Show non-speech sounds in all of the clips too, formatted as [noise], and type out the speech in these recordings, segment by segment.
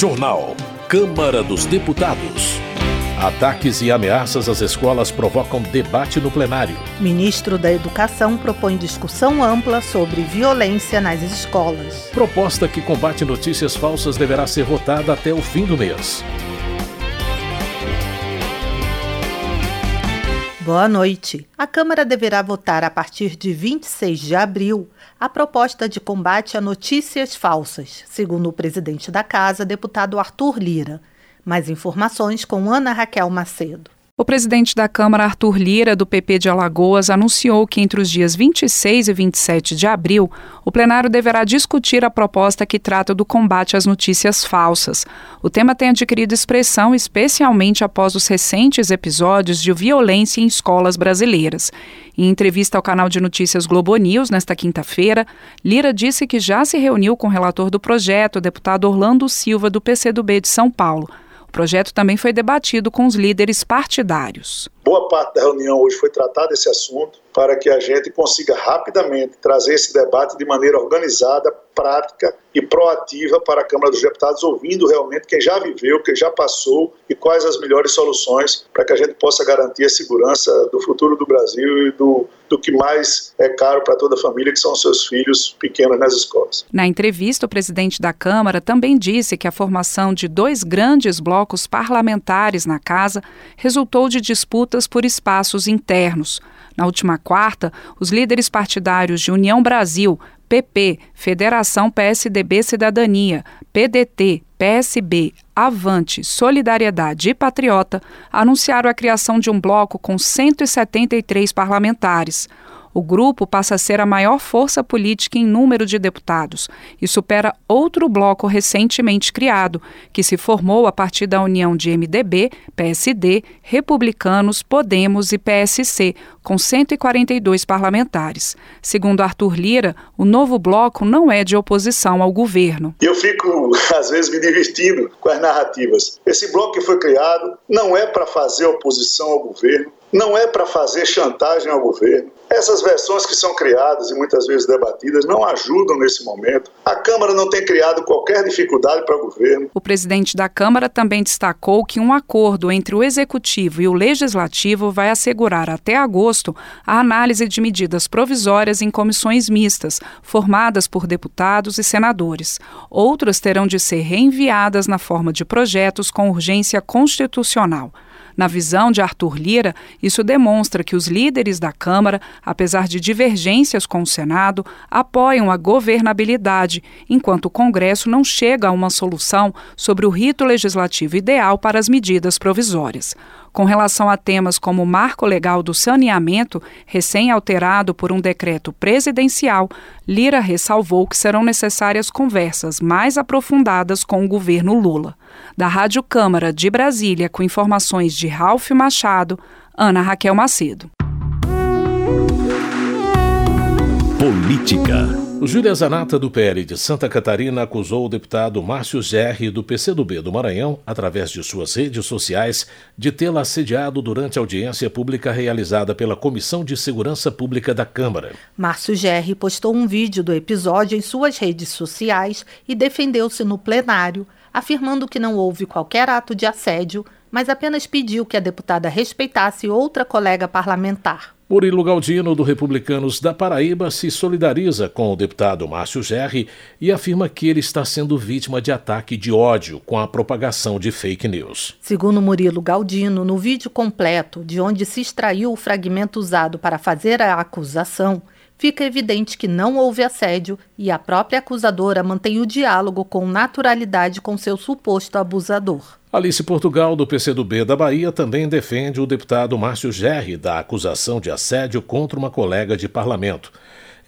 Jornal. Câmara dos Deputados. Ataques e ameaças às escolas provocam debate no plenário. Ministro da Educação propõe discussão ampla sobre violência nas escolas. Proposta que combate notícias falsas deverá ser votada até o fim do mês. Boa noite. A Câmara deverá votar a partir de 26 de abril a proposta de combate a notícias falsas, segundo o presidente da Casa, deputado Arthur Lira. Mais informações com Ana Raquel Macedo. O presidente da Câmara, Arthur Lira, do PP de Alagoas, anunciou que entre os dias 26 e 27 de abril, o plenário deverá discutir a proposta que trata do combate às notícias falsas. O tema tem adquirido expressão especialmente após os recentes episódios de violência em escolas brasileiras. Em entrevista ao canal de notícias Globo News nesta quinta-feira, Lira disse que já se reuniu com o relator do projeto, o deputado Orlando Silva, do PCdoB de São Paulo. O projeto também foi debatido com os líderes partidários. Boa parte da reunião hoje foi tratar desse assunto para que a gente consiga rapidamente trazer esse debate de maneira organizada, prática e proativa para a Câmara dos Deputados, ouvindo realmente quem já viveu, quem já passou e quais as melhores soluções para que a gente possa garantir a segurança do futuro do Brasil e do, do que mais é caro para toda a família, que são os seus filhos pequenos nas escolas. Na entrevista, o presidente da Câmara também disse que a formação de dois grandes blocos parlamentares na casa resultou de disputas por espaços internos. Na última quarta, os líderes partidários de União Brasil, PP, Federação PSDB Cidadania, PDT, PSB, Avante, Solidariedade e Patriota anunciaram a criação de um bloco com 173 parlamentares. O grupo passa a ser a maior força política em número de deputados e supera outro bloco recentemente criado, que se formou a partir da união de MDB, PSD, Republicanos, Podemos e PSC, com 142 parlamentares. Segundo Arthur Lira, o novo bloco não é de oposição ao governo. Eu fico, [laughs] às vezes, me divertindo com as narrativas. Esse bloco que foi criado não é para fazer oposição ao governo, não é para fazer chantagem ao governo. Essas versões que são criadas e muitas vezes debatidas não ajudam nesse momento. A Câmara não tem criado qualquer dificuldade para o governo. O presidente da Câmara também destacou que um acordo entre o Executivo e o Legislativo vai assegurar até agosto a análise de medidas provisórias em comissões mistas, formadas por deputados e senadores. Outras terão de ser reenviadas na forma de projetos com urgência constitucional. Na visão de Arthur Lira, isso demonstra que os líderes da Câmara, apesar de divergências com o Senado, apoiam a governabilidade, enquanto o Congresso não chega a uma solução sobre o rito legislativo ideal para as medidas provisórias. Com relação a temas como o marco legal do saneamento, recém-alterado por um decreto presidencial, Lira ressalvou que serão necessárias conversas mais aprofundadas com o governo Lula. Da Rádio Câmara de Brasília, com informações de Ralph Machado, Ana Raquel Macedo. Política. O Júlia Zanata, do PL de Santa Catarina, acusou o deputado Márcio Gerri, do PCdoB do Maranhão, através de suas redes sociais, de tê-la assediado durante a audiência pública realizada pela Comissão de Segurança Pública da Câmara. Márcio Gerri postou um vídeo do episódio em suas redes sociais e defendeu-se no plenário, afirmando que não houve qualquer ato de assédio, mas apenas pediu que a deputada respeitasse outra colega parlamentar. Murilo Galdino, do Republicanos da Paraíba, se solidariza com o deputado Márcio Gerri e afirma que ele está sendo vítima de ataque de ódio com a propagação de fake news. Segundo Murilo Galdino, no vídeo completo, de onde se extraiu o fragmento usado para fazer a acusação, fica evidente que não houve assédio e a própria acusadora mantém o diálogo com naturalidade com seu suposto abusador. Alice Portugal, do PCdoB da Bahia, também defende o deputado Márcio Gerri da acusação de assédio contra uma colega de parlamento.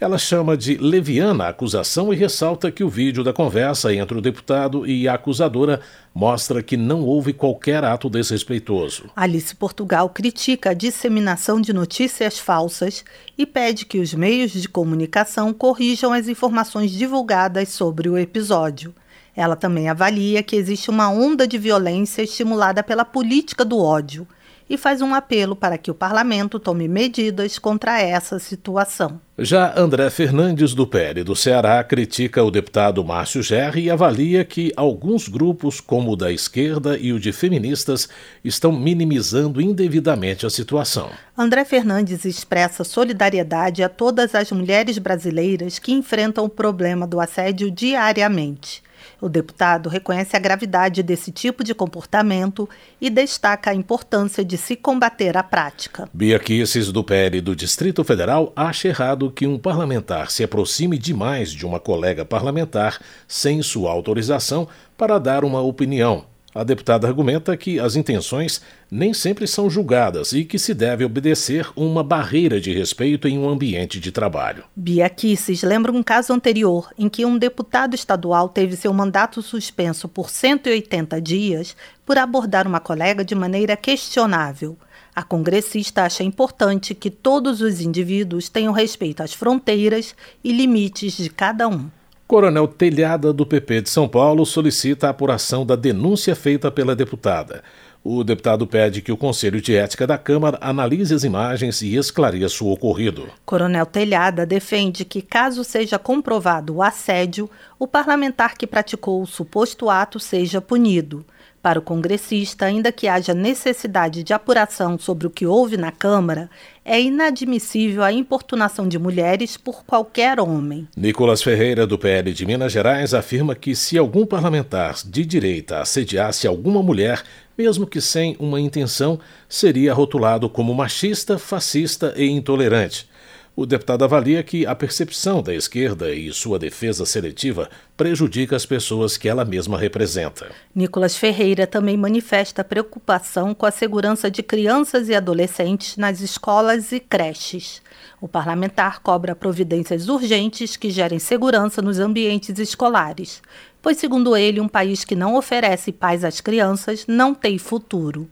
Ela chama de leviana a acusação e ressalta que o vídeo da conversa entre o deputado e a acusadora mostra que não houve qualquer ato desrespeitoso. Alice Portugal critica a disseminação de notícias falsas e pede que os meios de comunicação corrijam as informações divulgadas sobre o episódio. Ela também avalia que existe uma onda de violência estimulada pela política do ódio e faz um apelo para que o parlamento tome medidas contra essa situação. Já André Fernandes, do PL do Ceará, critica o deputado Márcio Gerri e avalia que alguns grupos, como o da esquerda e o de feministas, estão minimizando indevidamente a situação. André Fernandes expressa solidariedade a todas as mulheres brasileiras que enfrentam o problema do assédio diariamente. O deputado reconhece a gravidade desse tipo de comportamento e destaca a importância de se combater a prática. Bia Kisses, do PL do Distrito Federal, acha errado que um parlamentar se aproxime demais de uma colega parlamentar sem sua autorização para dar uma opinião a deputada argumenta que as intenções nem sempre são julgadas e que se deve obedecer uma barreira de respeito em um ambiente de trabalho. Bia Kisses lembra um caso anterior em que um deputado estadual teve seu mandato suspenso por 180 dias por abordar uma colega de maneira questionável. A congressista acha importante que todos os indivíduos tenham respeito às fronteiras e limites de cada um. Coronel Telhada, do PP de São Paulo, solicita a apuração da denúncia feita pela deputada. O deputado pede que o Conselho de Ética da Câmara analise as imagens e esclareça o ocorrido. Coronel Telhada defende que, caso seja comprovado o assédio, o parlamentar que praticou o suposto ato seja punido. Para o congressista, ainda que haja necessidade de apuração sobre o que houve na Câmara, é inadmissível a importunação de mulheres por qualquer homem. Nicolas Ferreira, do PL de Minas Gerais, afirma que se algum parlamentar de direita assediasse alguma mulher, mesmo que sem uma intenção, seria rotulado como machista, fascista e intolerante. O deputado avalia que a percepção da esquerda e sua defesa seletiva prejudica as pessoas que ela mesma representa. Nicolas Ferreira também manifesta preocupação com a segurança de crianças e adolescentes nas escolas e creches. O parlamentar cobra providências urgentes que gerem segurança nos ambientes escolares, pois, segundo ele, um país que não oferece paz às crianças não tem futuro.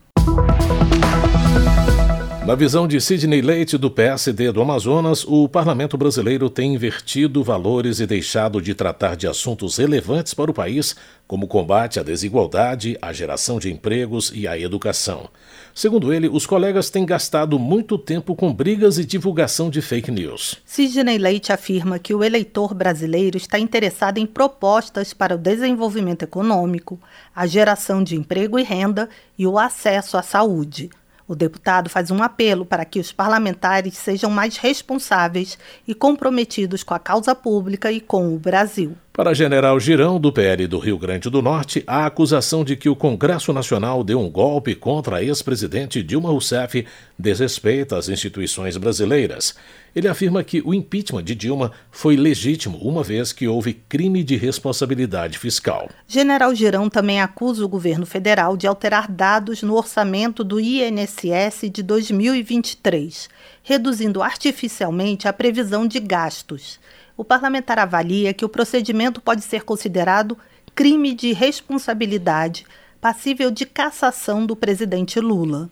Na visão de Sidney Leite, do PSD do Amazonas, o parlamento brasileiro tem invertido valores e deixado de tratar de assuntos relevantes para o país, como o combate à desigualdade, a geração de empregos e a educação. Segundo ele, os colegas têm gastado muito tempo com brigas e divulgação de fake news. Sidney Leite afirma que o eleitor brasileiro está interessado em propostas para o desenvolvimento econômico, a geração de emprego e renda e o acesso à saúde. O deputado faz um apelo para que os parlamentares sejam mais responsáveis e comprometidos com a causa pública e com o Brasil. Para General Girão, do PL do Rio Grande do Norte, a acusação de que o Congresso Nacional deu um golpe contra a ex-presidente Dilma Rousseff desrespeita as instituições brasileiras. Ele afirma que o impeachment de Dilma foi legítimo, uma vez que houve crime de responsabilidade fiscal. General Girão também acusa o governo federal de alterar dados no orçamento do INSS de 2023, reduzindo artificialmente a previsão de gastos o parlamentar avalia que o procedimento pode ser considerado crime de responsabilidade passível de cassação do presidente Lula.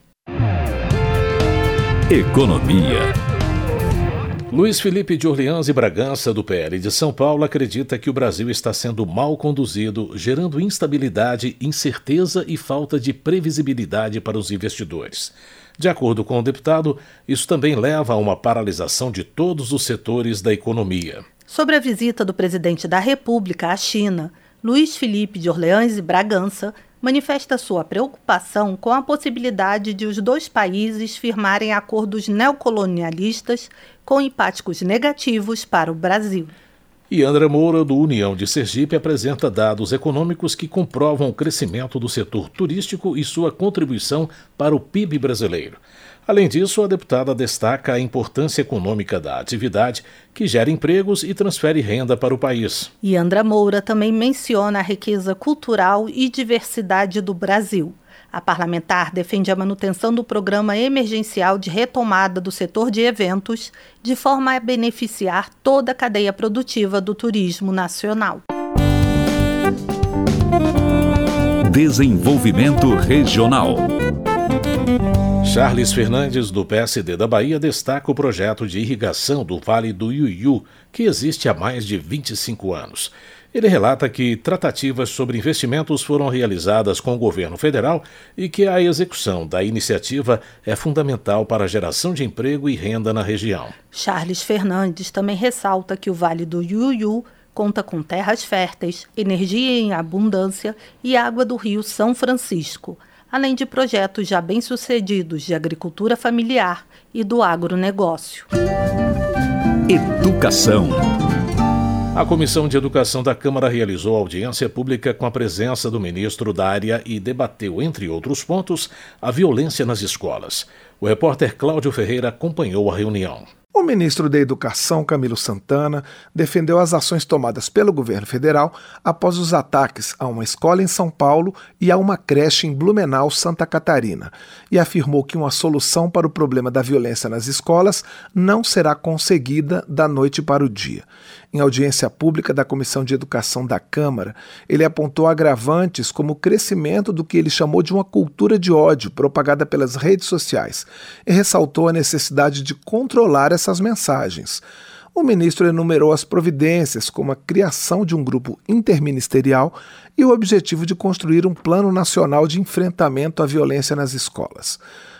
Economia. Luiz Felipe de Orleans e Bragança, do PL de São Paulo, acredita que o Brasil está sendo mal conduzido, gerando instabilidade, incerteza e falta de previsibilidade para os investidores. De acordo com o deputado, isso também leva a uma paralisação de todos os setores da economia. Sobre a visita do presidente da República à China, Luiz Felipe de Orleans e Bragança manifesta sua preocupação com a possibilidade de os dois países firmarem acordos neocolonialistas com impactos negativos para o Brasil. E André Moura, do União de Sergipe, apresenta dados econômicos que comprovam o crescimento do setor turístico e sua contribuição para o PIB brasileiro. Além disso, a deputada destaca a importância econômica da atividade, que gera empregos e transfere renda para o país. E Andra Moura também menciona a riqueza cultural e diversidade do Brasil. A parlamentar defende a manutenção do programa emergencial de retomada do setor de eventos, de forma a beneficiar toda a cadeia produtiva do turismo nacional. Desenvolvimento Regional. Charles Fernandes, do PSD da Bahia, destaca o projeto de irrigação do Vale do Iuiú, que existe há mais de 25 anos. Ele relata que tratativas sobre investimentos foram realizadas com o governo federal e que a execução da iniciativa é fundamental para a geração de emprego e renda na região. Charles Fernandes também ressalta que o Vale do Iuiú conta com terras férteis, energia em abundância e água do Rio São Francisco, além de projetos já bem-sucedidos de agricultura familiar e do agronegócio. Educação. A Comissão de Educação da Câmara realizou audiência pública com a presença do ministro da área e debateu, entre outros pontos, a violência nas escolas. O repórter Cláudio Ferreira acompanhou a reunião. O ministro da Educação, Camilo Santana, defendeu as ações tomadas pelo governo federal após os ataques a uma escola em São Paulo e a uma creche em Blumenau, Santa Catarina, e afirmou que uma solução para o problema da violência nas escolas não será conseguida da noite para o dia. Em audiência pública da Comissão de Educação da Câmara, ele apontou agravantes como o crescimento do que ele chamou de uma cultura de ódio propagada pelas redes sociais e ressaltou a necessidade de controlar essas mensagens. O ministro enumerou as providências, como a criação de um grupo interministerial e o objetivo de construir um plano nacional de enfrentamento à violência nas escolas.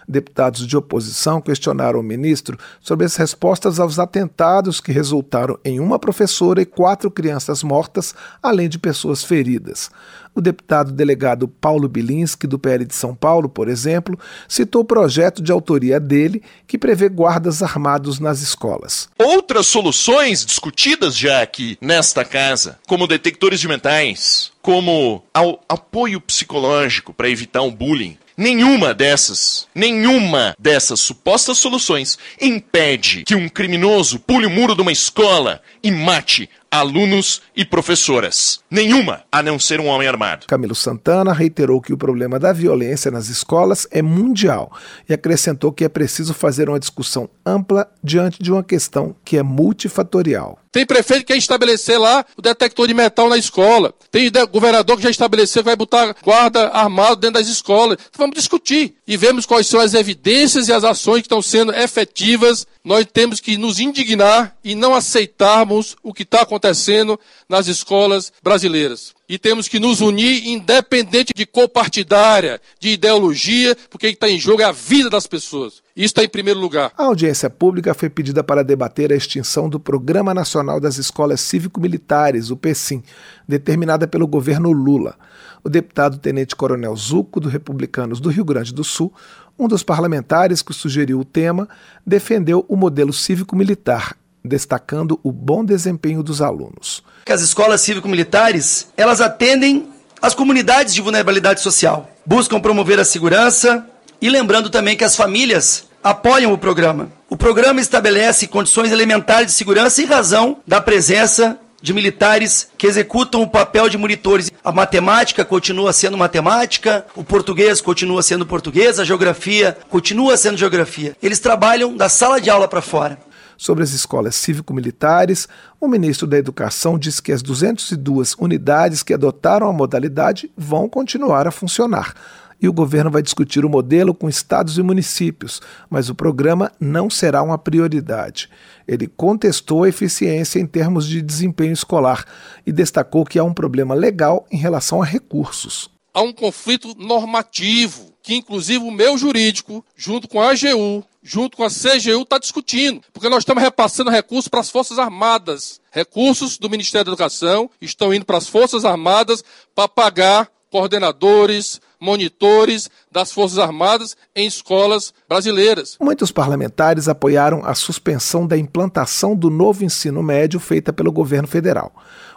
Deputados de oposição questionaram o ministro sobre as respostas aos atentados que resultaram em uma professora e quatro crianças mortas, além de pessoas feridas. O deputado delegado Paulo Bilinski, do PL de São Paulo, por exemplo, citou o projeto de autoria dele que prevê guardas armados nas escolas. Outras soluções discutidas já aqui nesta casa, como detectores de metais, como apoio psicológico para evitar um bullying, Nenhuma dessas, nenhuma dessas supostas soluções impede que um criminoso pule o muro de uma escola e mate alunos e professoras. Nenhuma, a não ser um homem armado. Camilo Santana reiterou que o problema da violência nas escolas é mundial e acrescentou que é preciso fazer uma discussão ampla diante de uma questão que é multifatorial. Tem prefeito que quer estabelecer lá o detector de metal na escola. Tem governador que já estabeleceu que vai botar guarda armado dentro das escolas. Então vamos discutir e vemos quais são as evidências e as ações que estão sendo efetivas nós temos que nos indignar e não aceitarmos o que está acontecendo nas escolas brasileiras. E temos que nos unir, independente de cor partidária, de ideologia, porque está em jogo é a vida das pessoas. Isso está em primeiro lugar. A audiência pública foi pedida para debater a extinção do Programa Nacional das Escolas Cívico-Militares, o PECIM, determinada pelo governo Lula. O deputado Tenente Coronel Zuco, do Republicanos do Rio Grande do Sul, um dos parlamentares que sugeriu o tema defendeu o modelo cívico-militar, destacando o bom desempenho dos alunos. As escolas cívico-militares, elas atendem as comunidades de vulnerabilidade social, buscam promover a segurança e lembrando também que as famílias apoiam o programa. O programa estabelece condições elementares de segurança em razão da presença de militares que executam o papel de monitores. A matemática continua sendo matemática, o português continua sendo português, a geografia continua sendo geografia. Eles trabalham da sala de aula para fora. Sobre as escolas cívico-militares, o ministro da Educação disse que as 202 unidades que adotaram a modalidade vão continuar a funcionar e o governo vai discutir o modelo com estados e municípios, mas o programa não será uma prioridade. Ele contestou a eficiência em termos de desempenho escolar e destacou que há um problema legal em relação a recursos. Há um conflito normativo que, inclusive, o meu jurídico, junto com a AGU, junto com a CGU, está discutindo, porque nós estamos repassando recursos para as Forças Armadas. Recursos do Ministério da Educação estão indo para as Forças Armadas para pagar coordenadores, monitores das Forças Armadas em escolas brasileiras. Muitos parlamentares apoiaram a suspensão da implantação do novo ensino médio feita pelo governo federal.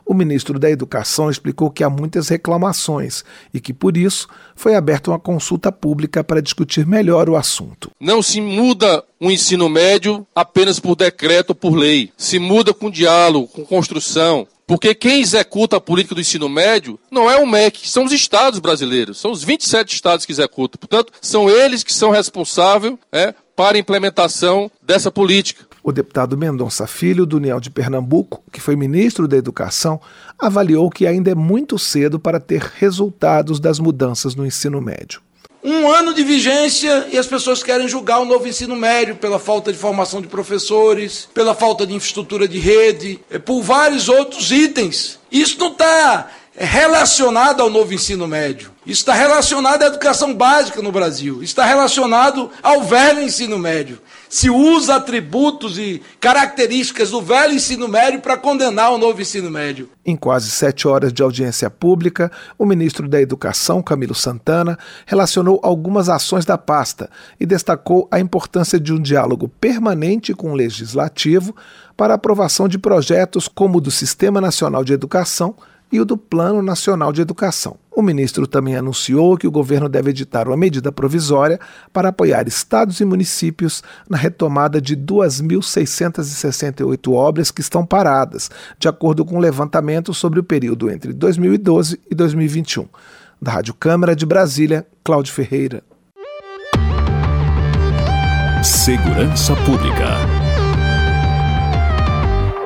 O ministro da Educação explicou que há muitas reclamações e que, por isso, foi aberta uma consulta pública para discutir melhor o assunto. Não se muda o ensino médio apenas por decreto ou por lei. Se muda com diálogo, com construção, porque quem executa a política do ensino médio não é o MEC, são os estados brasileiros, são os 27 estados que executam. Portanto, são eles que são responsáveis é, para a implementação dessa política. O deputado Mendonça Filho, do União de Pernambuco, que foi ministro da Educação, avaliou que ainda é muito cedo para ter resultados das mudanças no ensino médio. Um ano de vigência e as pessoas querem julgar o novo ensino médio pela falta de formação de professores, pela falta de infraestrutura de rede, eh, por vários outros itens. Isso não está relacionado ao novo ensino médio. Está relacionado à educação básica no Brasil. Está relacionado ao velho ensino médio. Se usa atributos e características do velho ensino médio para condenar o novo ensino médio. Em quase sete horas de audiência pública, o ministro da Educação, Camilo Santana, relacionou algumas ações da pasta e destacou a importância de um diálogo permanente com o legislativo para aprovação de projetos como o do Sistema Nacional de Educação e o do Plano Nacional de Educação. O ministro também anunciou que o governo deve editar uma medida provisória para apoiar estados e municípios na retomada de 2.668 obras que estão paradas, de acordo com o um levantamento sobre o período entre 2012 e 2021. Da Rádio Câmara de Brasília, Cláudio Ferreira. Segurança Pública.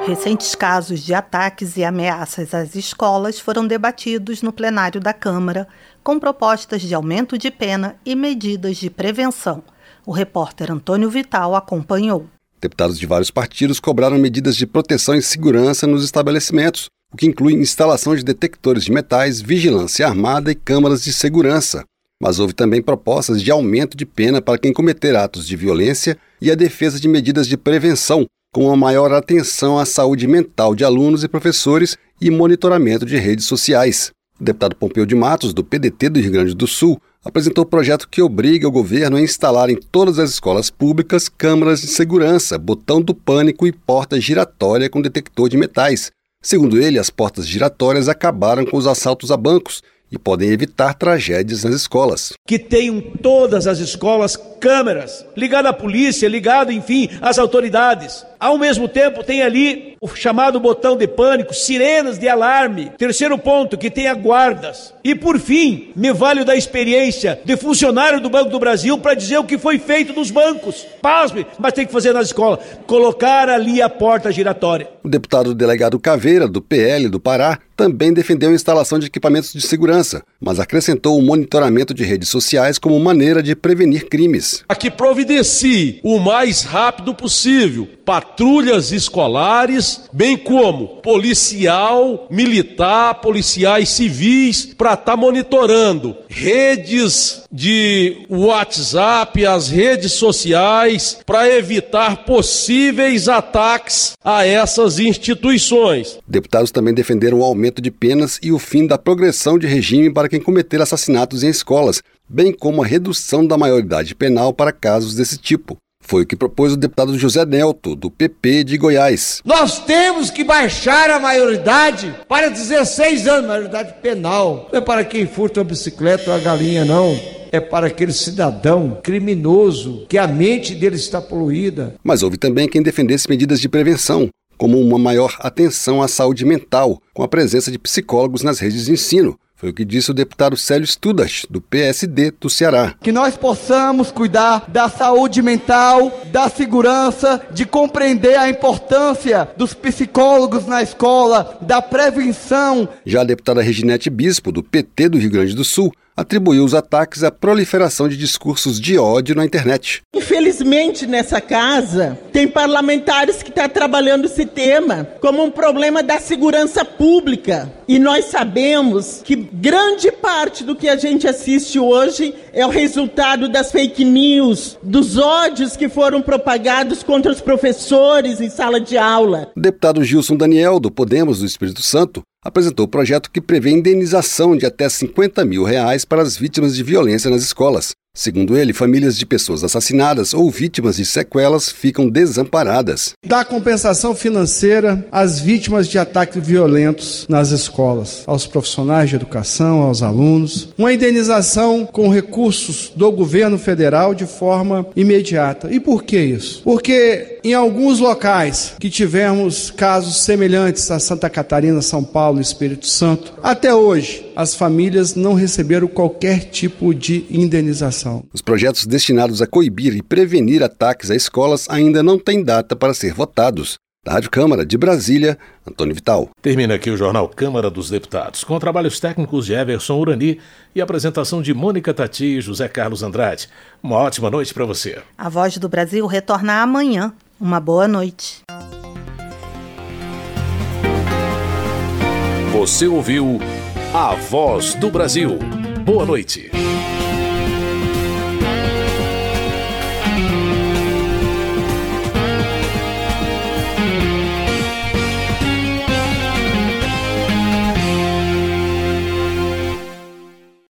Recentes casos de ataques e ameaças às escolas foram debatidos no plenário da Câmara, com propostas de aumento de pena e medidas de prevenção. O repórter Antônio Vital acompanhou. Deputados de vários partidos cobraram medidas de proteção e segurança nos estabelecimentos, o que inclui instalação de detectores de metais, vigilância armada e câmaras de segurança. Mas houve também propostas de aumento de pena para quem cometer atos de violência e a defesa de medidas de prevenção, com uma maior atenção à saúde mental de alunos e professores e monitoramento de redes sociais. O deputado Pompeu de Matos, do PDT do Rio Grande do Sul, apresentou o projeto que obriga o governo a instalar em todas as escolas públicas câmeras de segurança, botão do pânico e porta giratória com detector de metais. Segundo ele, as portas giratórias acabaram com os assaltos a bancos e podem evitar tragédias nas escolas. Que tenham todas as escolas câmeras, ligado à polícia, ligado, enfim, às autoridades. Ao mesmo tempo, tem ali o chamado botão de pânico, sirenas de alarme. Terceiro ponto, que tenha guardas. E por fim, me valho da experiência de funcionário do Banco do Brasil para dizer o que foi feito nos bancos. Pasme, mas tem que fazer na escola. Colocar ali a porta giratória. O deputado delegado Caveira, do PL do Pará, também defendeu a instalação de equipamentos de segurança, mas acrescentou o monitoramento de redes sociais como maneira de prevenir crimes. A que providencie o mais rápido possível patrulhas escolares, bem como policial, militar, policiais civis, para estar tá monitorando redes de WhatsApp, as redes sociais, para evitar possíveis ataques a essas instituições. Deputados também defenderam o aumento de penas e o fim da progressão de regime para quem cometer assassinatos em escolas, bem como a redução da maioridade penal para casos desse tipo. Foi o que propôs o deputado José Nelto, do PP de Goiás. Nós temos que baixar a maioridade para 16 anos, maioridade penal. Não é para quem furta uma bicicleta ou a galinha, não é para aquele cidadão criminoso que a mente dele está poluída. Mas houve também quem defendesse medidas de prevenção, como uma maior atenção à saúde mental, com a presença de psicólogos nas redes de ensino, foi o que disse o deputado Célio Studas, do PSD do Ceará. Que nós possamos cuidar da saúde mental, da segurança, de compreender a importância dos psicólogos na escola, da prevenção. Já a deputada Reginete Bispo, do PT do Rio Grande do Sul, atribuiu os ataques à proliferação de discursos de ódio na internet. Infelizmente, nessa casa, tem parlamentares que estão tá trabalhando esse tema como um problema da segurança pública. E nós sabemos que grande parte do que a gente assiste hoje é o resultado das fake news, dos ódios que foram propagados contra os professores em sala de aula. O deputado Gilson Daniel, do Podemos do Espírito Santo, apresentou o projeto que prevê indenização de até 50 mil reais para as vítimas de violência nas escolas. Segundo ele, famílias de pessoas assassinadas ou vítimas de sequelas ficam desamparadas. Dá compensação financeira às vítimas de ataques violentos nas escolas, aos profissionais de educação, aos alunos. Uma indenização com recursos do governo federal de forma imediata. E por que isso? Porque em alguns locais que tivemos casos semelhantes a Santa Catarina, São Paulo e Espírito Santo, até hoje as famílias não receberam qualquer tipo de indenização. Os projetos destinados a coibir e prevenir ataques a escolas ainda não têm data para ser votados. Da Rádio Câmara de Brasília, Antônio Vital. Termina aqui o Jornal Câmara dos Deputados, com trabalhos técnicos de Everson Urani e apresentação de Mônica Tati e José Carlos Andrade. Uma ótima noite para você. A Voz do Brasil retorna amanhã. Uma boa noite. Você ouviu A Voz do Brasil. Boa noite.